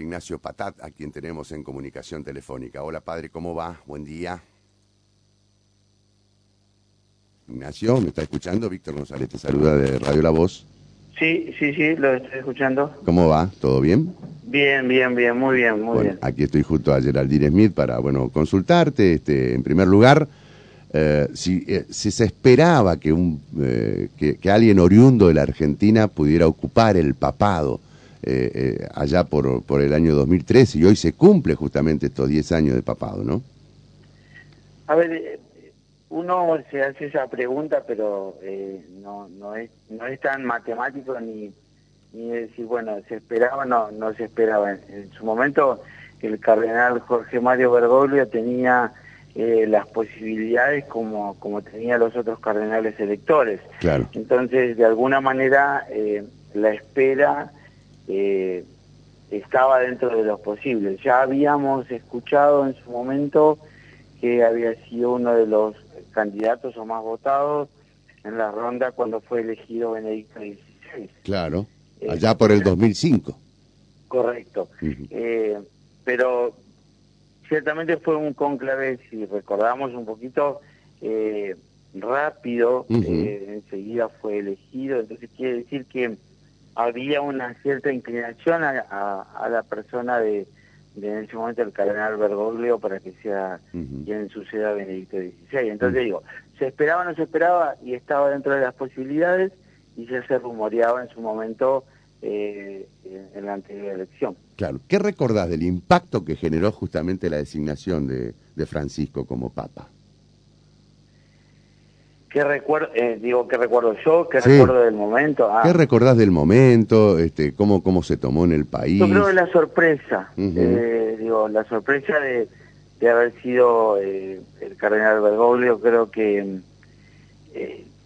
Ignacio Patat, a quien tenemos en comunicación telefónica. Hola padre, ¿cómo va? Buen día. Ignacio, ¿me está escuchando? Víctor González te saluda de Radio La Voz. Sí, sí, sí, lo estoy escuchando. ¿Cómo va? ¿Todo bien? Bien, bien, bien, muy bien, muy bien. Aquí estoy junto a Geraldine Smith para, bueno, consultarte, este, en primer lugar, eh, si, eh, si, se esperaba que, un, eh, que, que, alguien oriundo de la Argentina pudiera ocupar el papado allá por, por el año 2013 y hoy se cumple justamente estos 10 años de papado, ¿no? A ver, uno se hace esa pregunta, pero eh, no, no, es, no es tan matemático ni, ni decir, bueno, se esperaba, no, no se esperaba. En, su momento el cardenal Jorge Mario Bergoglio tenía eh, las posibilidades como, como tenía los otros cardenales electores. Claro. Entonces, de alguna manera, eh, la espera estaba dentro de los posibles. Ya habíamos escuchado en su momento que había sido uno de los candidatos o más votados en la ronda cuando fue elegido Benedicto XVI. Claro, eh, allá por el 2005. Correcto. Eh, pero ciertamente fue un conclave, si recordamos un poquito, eh, rápido, enseguida fue elegido, entonces quiere decir que había una cierta inclinación a la persona de, en ese momento el cardenal Bergoglio para que sea quien suceda Benedicto XVI. Entonces digo, se esperaba o no se esperaba y estaba dentro de las posibilidades y ya se rumoreaba en su momento eh, en la anterior elección. Claro. ¿Qué recordás del impacto que generó justamente la designación de, de Francisco como Papa? ¿Qué recuerdo, eh, digo, qué recuerdo yo? ¿Qué recuerdo del momento? Ah. ¿Qué recordás del momento? Este, cómo, ¿Cómo se tomó en el país? Yo creo que la sorpresa, eh, digo, la sorpresa de, de haber sido eh, el cardenal Bergoglio, creo que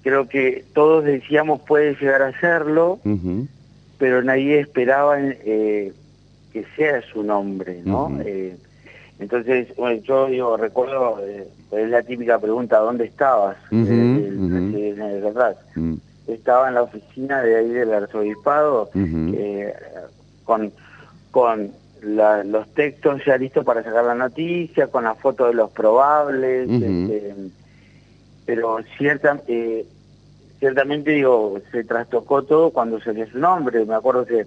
creo que todos decíamos puede llegar a serlo, pero nadie esperaba que sea su nombre, ¿no? Entonces, bueno, yo digo, recuerdo, eh, es la típica pregunta, ¿dónde estabas? Uh atrás. Mm. Estaba en la oficina de ahí del arzobispado eh, con, con los textos ya listos para sacar la noticia, con la foto de los probables, este, pero cierta, eh, ciertamente digo, se trastocó todo cuando se dio su nombre. Me acuerdo que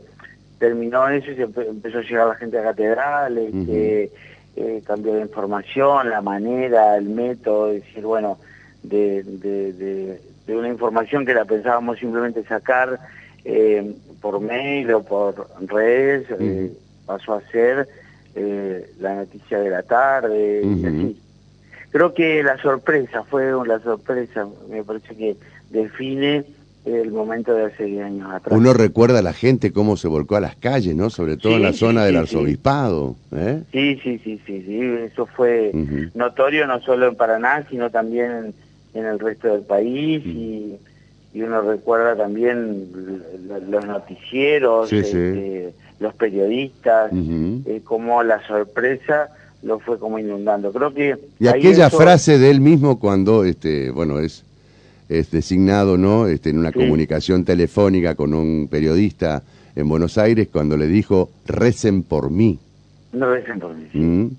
terminó eso y se empezó a llegar la gente a catedrales. Este, eh, cambió de información, la manera, el método, decir, bueno, de, de, una información que la pensábamos simplemente sacar eh, por mail o por redes, eh, pasó a ser eh, la noticia de la tarde, y así. Creo que la sorpresa, fue la sorpresa, me parece que define el momento de hace 10 años atrás. Uno recuerda a la gente cómo se volcó a las calles, ¿no? Sobre todo en la zona del arzobispado. ¿eh? Sí, sí, sí, sí, sí, eso fue notorio no solo en Paraná, sino también en, el resto del país y, uno recuerda también los noticieros, este, los periodistas, eh, como la sorpresa lo fue como inundando. Creo que... Y aquella frase de él mismo cuando, este, bueno, es es designado ¿no? Este, en una comunicación telefónica con un periodista en Buenos Aires cuando le dijo, recen por mí. No recen por mí, sí. Mm.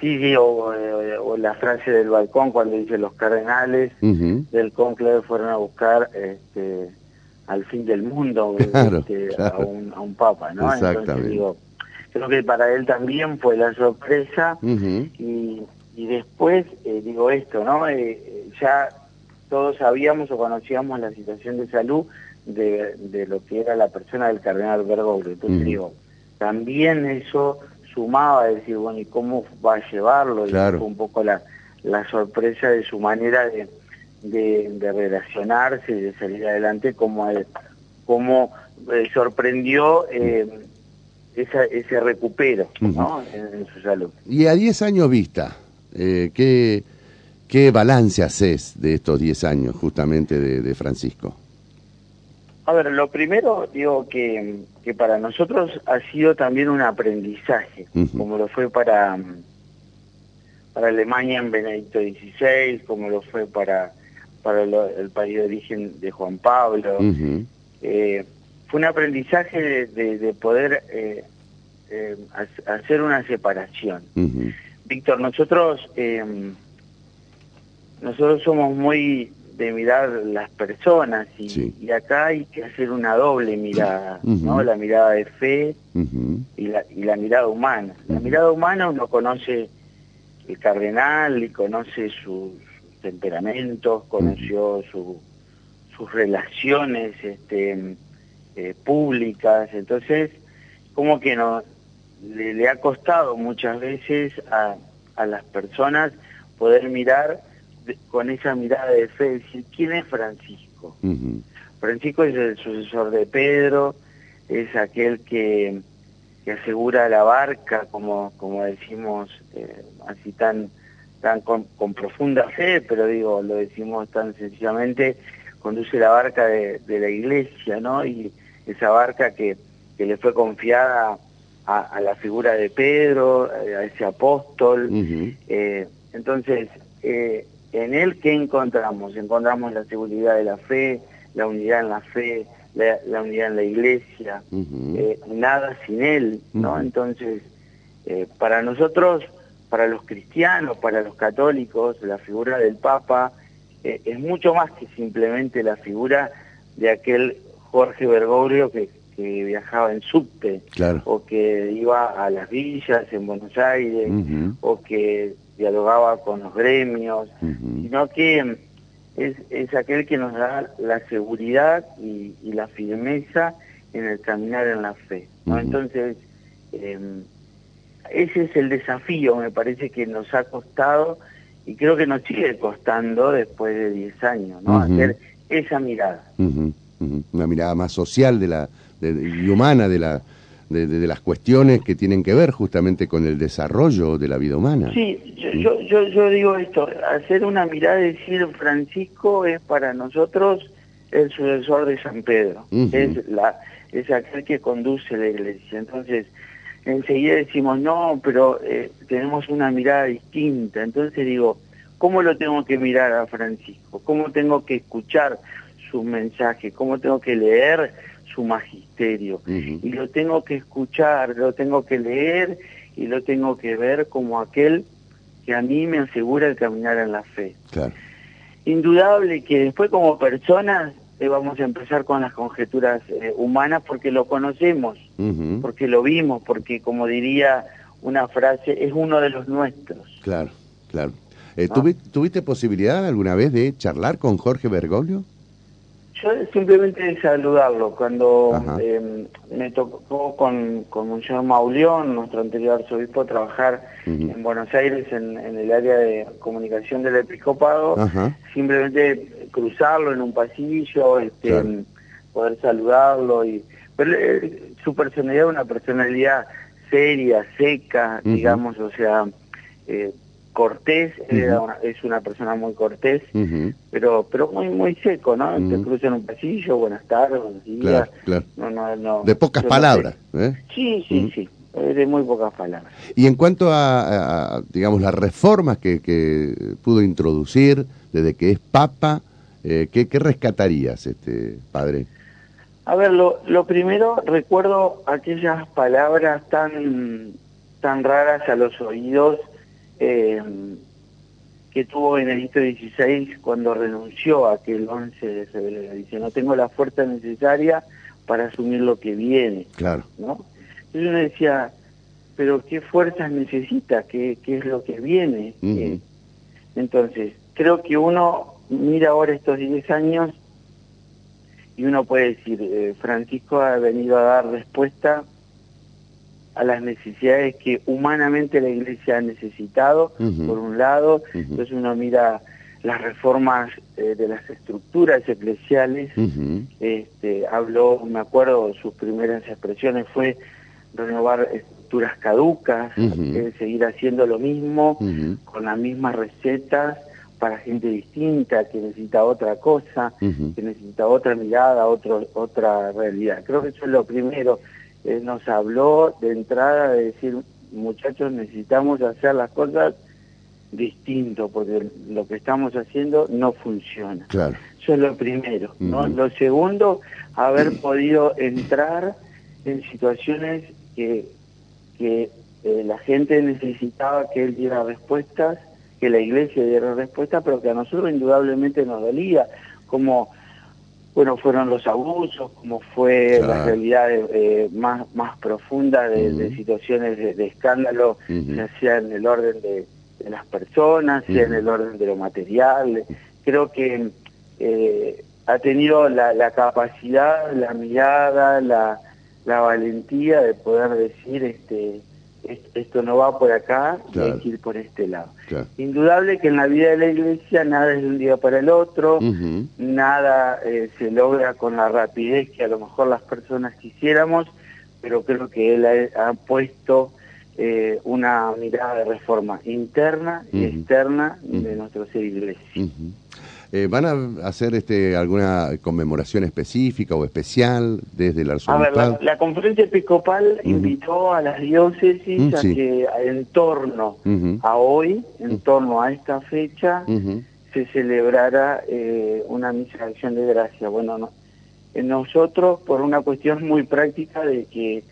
Sí, sí, o, la frase del balcón cuando dice los cardenales del conclave fueron a buscar este, al fin del mundo este, A, un, a, un, papa, ¿no? Entonces digo, creo que para él también fue la sorpresa y, y después eh, digo esto, ¿no? Eh, eh, ya todos sabíamos o conocíamos la situación de salud de, de lo que era la persona del cardenal Bergoglio. Entonces digo, también eso sumaba a decir, bueno, ¿y cómo va a llevarlo? Y fue un poco la, la sorpresa de su manera de, de, relacionarse y de salir adelante, como, como eh, sorprendió eh, ese recupero ¿no? en, su salud. Y a 10 años vista, eh, ¿qué ¿Qué balance haces de estos 10 años justamente de, Francisco? A ver, lo primero digo que, que, para nosotros ha sido también un aprendizaje, como lo fue para, para Alemania en Benedicto XVI, como lo fue para, para el país de origen de Juan Pablo. Eh, fue un aprendizaje de, poder eh, eh, hacer una separación. Víctor, nosotros eh, nosotros somos muy de mirar las personas y, acá hay que hacer una doble mirada, ¿no? La mirada de fe y, la, y la mirada humana. La mirada humana uno conoce el cardenal y conoce sus temperamentos, conoció su, sus relaciones este, eh, públicas, entonces como que no le, ha costado muchas veces a, a las personas poder mirar con esa mirada de fe, decir, ¿quién es Francisco? Francisco es el sucesor de Pedro, es aquel que, que asegura la barca, como, como decimos, eh, así tan, tan con, profunda fe, pero digo, lo decimos tan sencillamente, conduce la barca de, la iglesia, ¿no? Y esa barca que, que le fue confiada a, la figura de Pedro, a ese apóstol. eh, entonces, eh, en él, ¿qué encontramos? Encontramos la seguridad de la fe, la unidad en la fe, la, unidad en la iglesia, eh, nada sin él, ¿no? Entonces, eh, para nosotros, para los cristianos, para los católicos, la figura del Papa eh, es mucho más que simplemente la figura de aquel Jorge Bergoglio que, viajaba en subte, o que iba a las villas en Buenos Aires, o que dialogaba con los gremios, sino que es, es, aquel que nos da la seguridad y, la firmeza en el caminar en la fe. ¿no? Entonces, em, ese es el desafío, me parece que nos ha costado y creo que nos sigue costando después de 10 años, ¿no? Hacer esa mirada. Una mirada más social de la, y humana de la, de, las cuestiones que tienen que ver justamente con el desarrollo de la vida humana. Sí, yo, yo, yo, digo esto, hacer una mirada y decir Francisco es para nosotros el sucesor de San Pedro, es, la, es aquel que conduce la iglesia. Entonces, enseguida decimos, no, pero eh, tenemos una mirada distinta. Entonces digo, ¿cómo lo tengo que mirar a Francisco? ¿Cómo tengo que escuchar sus mensajes? ¿Cómo tengo que leer su magisterio. Y lo tengo que escuchar, lo tengo que leer y lo tengo que ver como aquel que a mí me asegura el caminar en la fe. Indudable que después como personas eh, vamos a empezar con las conjeturas eh, humanas porque lo conocemos, porque lo vimos, porque como diría una frase, es uno de los nuestros. Claro, claro. Eh, ¿Tuviste posibilidad alguna vez de charlar con Jorge Bergoglio? Yo simplemente saludarlo. Cuando em, me tocó con, con Monseñor Mauleón, nuestro anterior arzobispo, trabajar en Buenos Aires en, el área de comunicación del episcopado, simplemente cruzarlo en un pasillo, este, poder saludarlo. y Pero eh, su personalidad es una personalidad seria, seca, digamos, o sea... Eh, cortés, es una persona muy cortés, pero pero muy muy seco, ¿no? Te cruza en un pasillo, buenas tardes, buenos días. de pocas palabras. ¿eh? Sí, sí, sí, de muy pocas palabras. Y en cuanto a, digamos, las reformas que, que, pudo introducir desde que es papa, eh, ¿qué, ¿qué, rescatarías, este padre? A ver, lo, lo primero, recuerdo aquellas palabras tan, tan raras a los oídos eh, que tuvo Benedicto XVI cuando renunció a aquel 11 de febrero. Dice, no tengo la fuerza necesaria para asumir lo que viene. Claro. ¿no? Entonces uno decía, pero ¿qué fuerzas necesita? ¿Qué, qué es lo que viene? Eh, entonces, creo que uno mira ahora estos 10 años y uno puede decir, eh, Francisco ha venido a dar respuesta a las necesidades que humanamente la Iglesia ha necesitado, por un lado, entonces uno mira las reformas eh, de las estructuras eclesiales, este, habló, me acuerdo, sus primeras expresiones fue renovar estructuras caducas, eh, seguir haciendo lo mismo, con las mismas recetas, para gente distinta, que necesita otra cosa, que necesita otra mirada, otro, otra realidad. Creo que eso es lo primero eh, nos habló de entrada de decir, muchachos, necesitamos hacer las cosas distinto, porque lo que estamos haciendo no funciona. Claro. Eso es lo primero. ¿no? Lo segundo, haber podido entrar en situaciones que que eh, la gente necesitaba que él diera respuestas, que la iglesia diera respuestas, pero que a nosotros indudablemente nos dolía, como bueno fueron los abusos, como fue la realidad eh, más, más profunda de, situaciones de, escándalo, ya sea en el orden de, las personas, sea en el orden de lo material. Creo que eh, ha tenido la, la, capacidad, la mirada, la, la valentía de poder decir este esto no va por acá, hay que ir por este lado. Indudable que en la vida de la iglesia nada es de un día para el otro, nada eh, se logra con la rapidez que a lo mejor las personas quisiéramos, pero creo que él ha, puesto eh, una mirada de reforma interna y externa de nuestro ser iglesia. Eh, ¿Van a hacer este, alguna conmemoración específica o especial desde el arzobispado? A ver, la, conferencia episcopal invitó a las diócesis mm, a que en torno a hoy, en torno a esta fecha, se celebrara eh, una misa de acción de gracia. Bueno, no, nosotros, por una cuestión muy práctica de que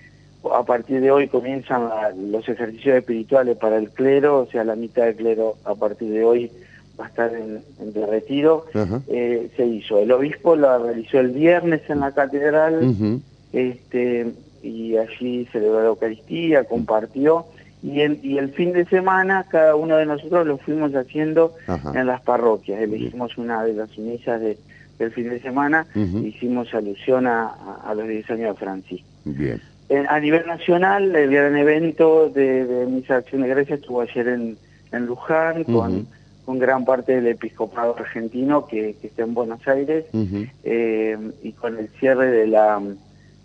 a partir de hoy comienzan los ejercicios espirituales para el clero, o sea, la mitad del clero a partir de hoy va a estar en, en retiro, eh, se hizo. El obispo la realizó el viernes en la catedral, este, y allí celebró la Eucaristía, compartió, y el, y el fin de semana cada uno de nosotros lo fuimos haciendo en las parroquias. Elegimos una de las misas de, del fin de semana, hicimos alusión a, a, los 10 años de Francisco. Bien. a nivel nacional, el gran evento de, de Misa de Acción de Grecia estuvo ayer en, en Luján, con con gran parte del episcopado argentino que, está en Buenos Aires eh, y con el cierre de la,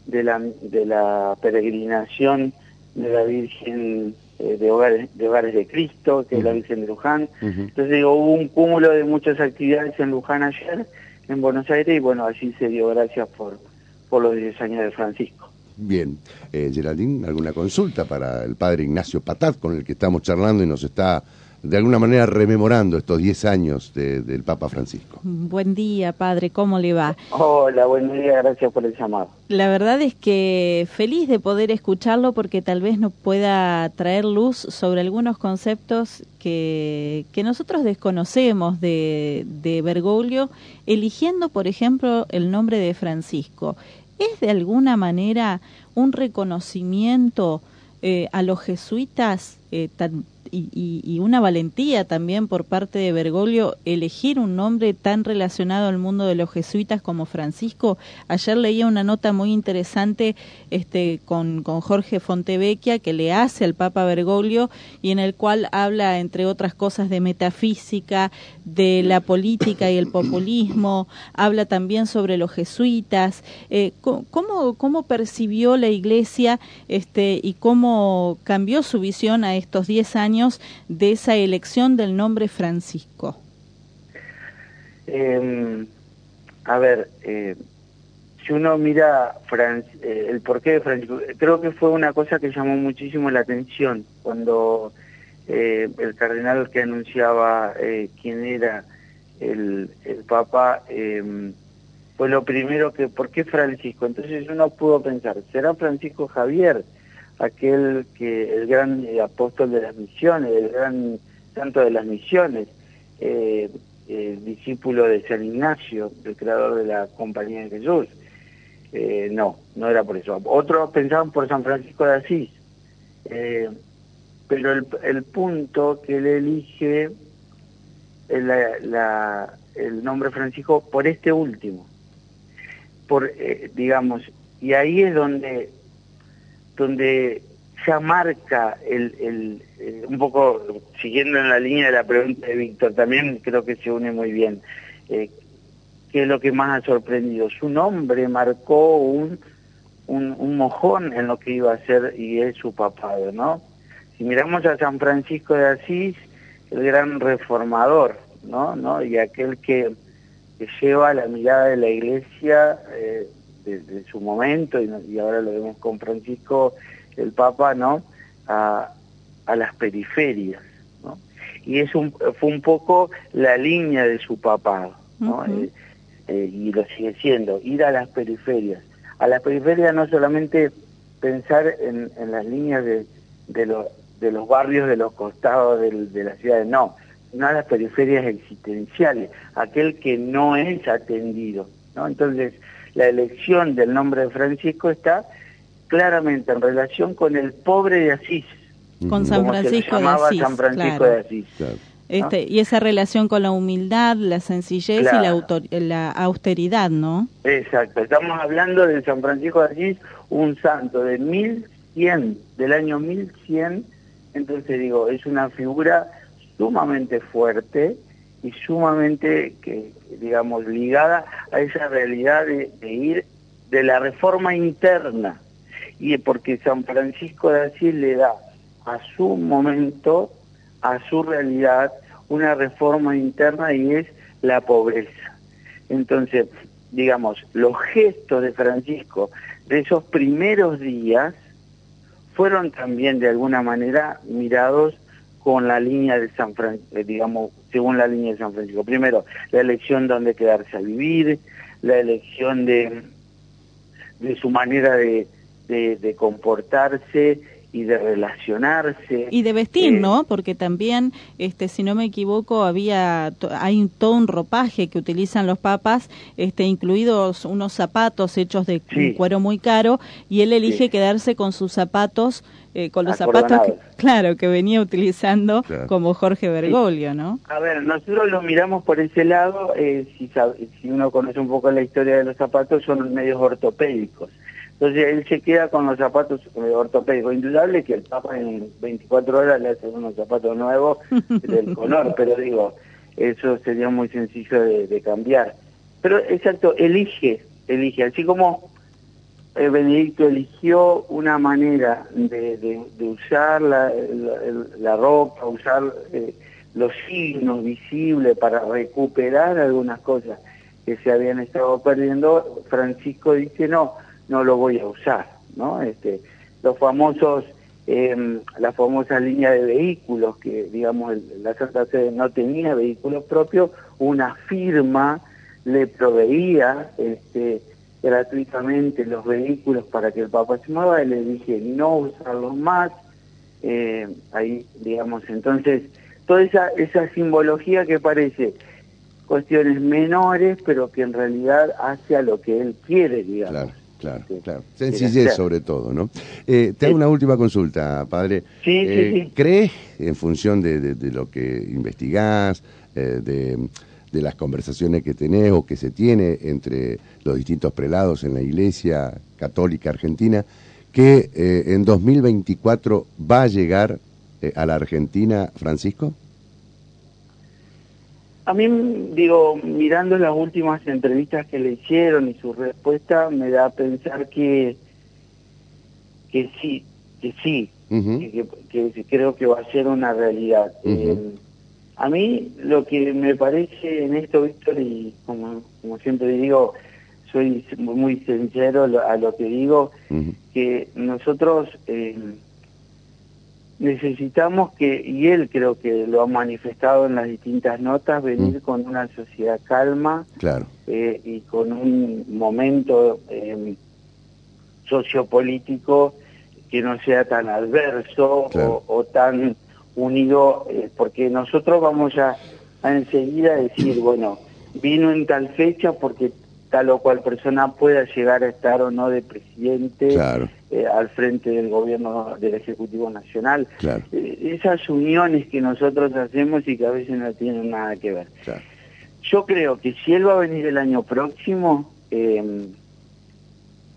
de la, de la peregrinación de la Virgen eh, de, hogares, de Hogares de Cristo, que es la Virgen de Luján. Entonces digo, hubo un cúmulo de muchas actividades en Luján ayer, en Buenos Aires, y bueno, allí se dio gracias por, por los 10 años de Francisco. Bien, eh, Geraldine, ¿alguna consulta para el padre Ignacio Patat, con el que estamos charlando y nos está de alguna manera rememorando estos 10 años del Papa Francisco. Buen día, padre, ¿cómo le va? Hola, buen día, gracias por el llamado. La verdad es que feliz de poder escucharlo porque tal vez nos pueda traer luz sobre algunos conceptos que, que nosotros desconocemos de, de Bergoglio, eligiendo, por ejemplo, el nombre de Francisco. ¿Es de alguna manera un reconocimiento eh, a los jesuitas eh, tan, y, una valentía también por parte de Bergoglio elegir un nombre tan relacionado al mundo de los jesuitas como Francisco. Ayer leía una nota muy interesante este, con, con Jorge Fontevecchia que le hace al Papa Bergoglio y en el cual habla, entre otras cosas, de metafísica, de la política y el populismo, habla también sobre los jesuitas. Eh, ¿cómo, ¿Cómo percibió la Iglesia este, y cómo cambió su visión a estos 10 años? De esa elección del nombre Francisco? Em, a ver, eh, si uno mira eh, el porqué de Francisco, creo que fue una cosa que llamó muchísimo la atención cuando eh, el cardenal que anunciaba quién era el, el Papa em, fue lo primero que, ¿por qué Francisco? Entonces uno pudo pensar, ¿será Francisco Javier? Aquel que el gran eh, apóstol de las misiones, el gran santo de las misiones, eh, discípulo de San Ignacio, el creador de la Compañía de Jesús. Eh, no, no era por eso. Otros pensaban por San Francisco de Asís. pero el, el, punto que él elige la, el nombre Francisco por este último. Por, digamos, y ahí es donde donde ya marca el, el, eh, un poco siguiendo en la línea de la pregunta de Víctor, también creo que se une muy bien. Eh, ¿Qué es lo que más ha sorprendido? Su nombre marcó un, un, mojón en lo que iba a ser y es su papado, ¿no? Si miramos a San Francisco de Asís, el gran reformador, ¿no? ¿no? Y aquel que, que lleva la mirada de la iglesia eh, de, su momento, y, ahora lo vemos con Francisco, el Papa, ¿no? A, a las periferias, ¿no? Y es un, fue un poco la línea de su papado, ¿no? Eh, eh, y lo sigue siendo, ir a las periferias. A las periferias no solamente pensar en, en las líneas de, de, los de los barrios de los costados de la ciudad, no, no a las periferias existenciales, aquel que no es atendido. ¿no? Entonces, la elección del nombre de Francisco está claramente en relación con el pobre de Asís. Con San Francisco de Asís. San Francisco de Asís. Este, Y esa relación con la humildad, la sencillez y la, la, austeridad, ¿no? Exacto, estamos hablando de San Francisco de Asís, un santo de 1100, del año 1100, entonces digo, es una figura sumamente fuerte y sumamente, que digamos, ligada a esa realidad de, ir de la reforma interna, y porque San Francisco de Asís le da a su momento, a su realidad, una reforma interna y es la pobreza. Entonces, digamos, los gestos de Francisco de esos primeros días fueron también de alguna manera mirados con la línea de San Francisco, eh, digamos, según la línea de San Francisco. Primero, la elección de dónde quedarse a vivir, la elección de, de su manera de, de comportarse y de relacionarse y de vestir, eh, ¿no? Porque también, este, si no me equivoco, había hay todo un ropaje que utilizan los papas, este, incluidos unos zapatos hechos de cuero muy caro, y él elige quedarse con sus zapatos, eh, con los zapatos, que, claro, que venía utilizando como Jorge Bergoglio, ¿no? A ver, nosotros lo miramos por ese lado, eh, si, si uno conoce un poco la historia de los zapatos, son medios ortopédicos. Entonces él se queda con los zapatos ortopédicos. Indudable que el Papa en 24 horas le hace unos zapatos nuevos del color, pero digo, eso sería muy sencillo de, cambiar. Pero exacto, elige, elige. Así como eh, Benedicto eligió una manera de, usar la, la, ropa, usar eh, los signos visibles para recuperar algunas cosas que se habían estado perdiendo, Francisco dice, no, no lo voy a usar, ¿no? Este, los famosos, eh, la famosa línea de vehículos que, digamos, la Santa Sede no tenía vehículos propios, una firma le proveía este, gratuitamente los vehículos para que el Papa se mueva y le dije no usarlos más, eh, ahí, digamos, entonces, toda esa, esa simbología que parece cuestiones menores, pero que en realidad hace a lo que él quiere, digamos. Claro. Sencillez sobre todo, ¿no? Eh, te hago una última consulta, padre. Sí, sí, eh, sí. ¿Crees, en función de, lo que investigás, eh, de, las conversaciones que tenés o que se tiene entre los distintos prelados en la Iglesia Católica Argentina, que en 2024 va a llegar a la Argentina Francisco? A mí, digo, mirando las últimas entrevistas que le hicieron y su respuesta, me da a pensar que, que sí, que sí, que, creo que va a ser una realidad. Eh, a mí lo que me parece en esto, Víctor, y como, como siempre digo, soy muy sincero a lo que digo, que nosotros... Eh, necesitamos que, y él creo que lo ha manifestado en las distintas notas, venir mm. con una sociedad calma claro. Eh, y con un momento eh, sociopolítico que no sea tan adverso o, tan unido, eh, porque nosotros vamos a, a enseguida decir, bueno, vino en tal fecha porque tal o cual persona pueda llegar a estar o no de presidente eh, al frente del gobierno del Ejecutivo Nacional. Eh, esas uniones que nosotros hacemos y que a veces no tienen nada que ver. Yo creo que si él va a venir el año próximo, em,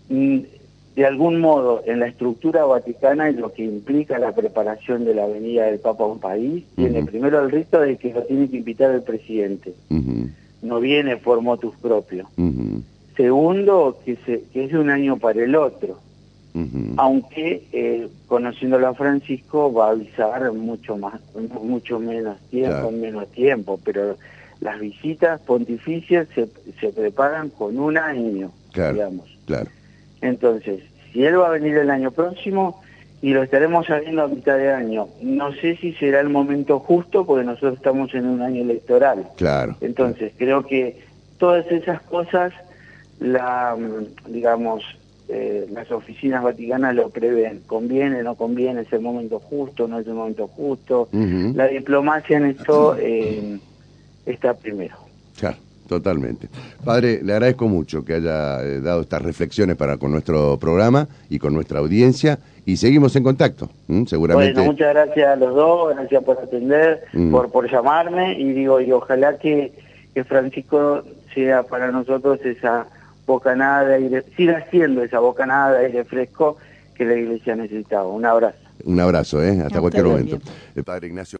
mm, de algún modo en la estructura vaticana y lo que implica la preparación de la venida del Papa a un país, tiene primero el rito de que lo tiene que invitar el presidente no viene por motus propio. Segundo, que, se, que es de un año para el otro. Aunque, eh, conociéndolo a Francisco, va a avisar mucho más, mucho menos tiempo, menos tiempo, pero las visitas pontificias se, se preparan con un año, digamos. Claro. Entonces, si él va a venir el año próximo, y lo estaremos sabiendo a mitad de año. No sé si será el momento justo porque nosotros estamos en un año electoral. Claro. Entonces, creo que todas esas cosas, la, digamos, eh, las oficinas vaticanas lo prevén. Conviene, no conviene, es el momento justo, no es el momento justo. La diplomacia en esto eh, está primero. Claro, totalmente. Padre, le agradezco mucho que haya eh, dado estas reflexiones para con nuestro programa y con nuestra audiencia y seguimos en contacto, seguramente. Bueno, muchas gracias a los dos, gracias por atender, mm. por, por llamarme y digo, y ojalá que, que Francisco sea para nosotros esa bocanada de aire, siga siendo esa bocanada de aire fresco que la iglesia necesitaba. Un abrazo. Un abrazo, ¿eh? Hasta cualquier momento. El padre Ignacio.